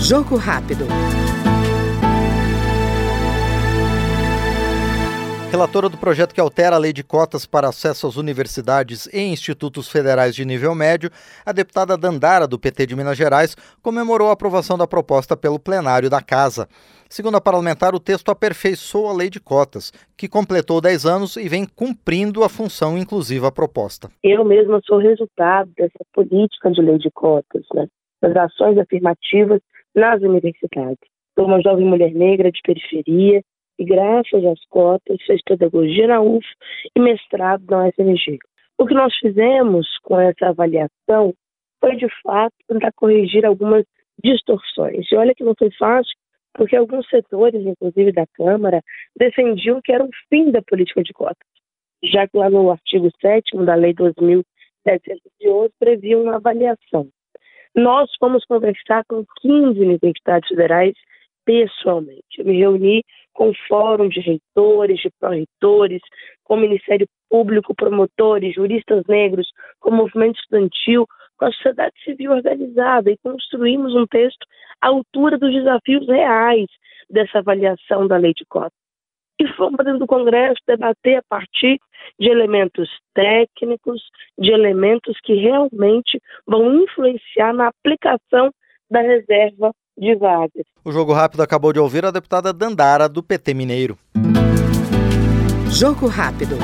Jogo rápido. Relatora do projeto que altera a lei de cotas para acesso às universidades e institutos federais de nível médio, a deputada Dandara, do PT de Minas Gerais, comemorou a aprovação da proposta pelo plenário da Casa. Segundo a parlamentar, o texto aperfeiçoou a lei de cotas, que completou 10 anos e vem cumprindo a função inclusiva proposta. Eu mesma sou resultado dessa política de lei de cotas, né? Das ações afirmativas nas universidades. Sou uma jovem mulher negra de periferia e, graças às cotas, fez pedagogia na UF e mestrado na UFMG. O que nós fizemos com essa avaliação foi, de fato, tentar corrigir algumas distorções. E olha que não foi fácil, porque alguns setores, inclusive da Câmara, defendiam que era o fim da política de cotas, já que lá no artigo 7 da Lei 2.711 previa uma avaliação. Nós fomos conversar com 15 universidades federais pessoalmente. Eu me reuni com Fórum de Reitores, de Pró-Reitores, com o Ministério Público, promotores, juristas negros, com o movimento estudantil, com a sociedade civil organizada e construímos um texto à altura dos desafios reais dessa avaliação da lei de cotas. E fomos dentro do Congresso debater a partir de elementos técnicos, de elementos que realmente vão influenciar na aplicação da reserva de vagas. O Jogo Rápido acabou de ouvir a deputada Dandara, do PT Mineiro. Jogo Rápido.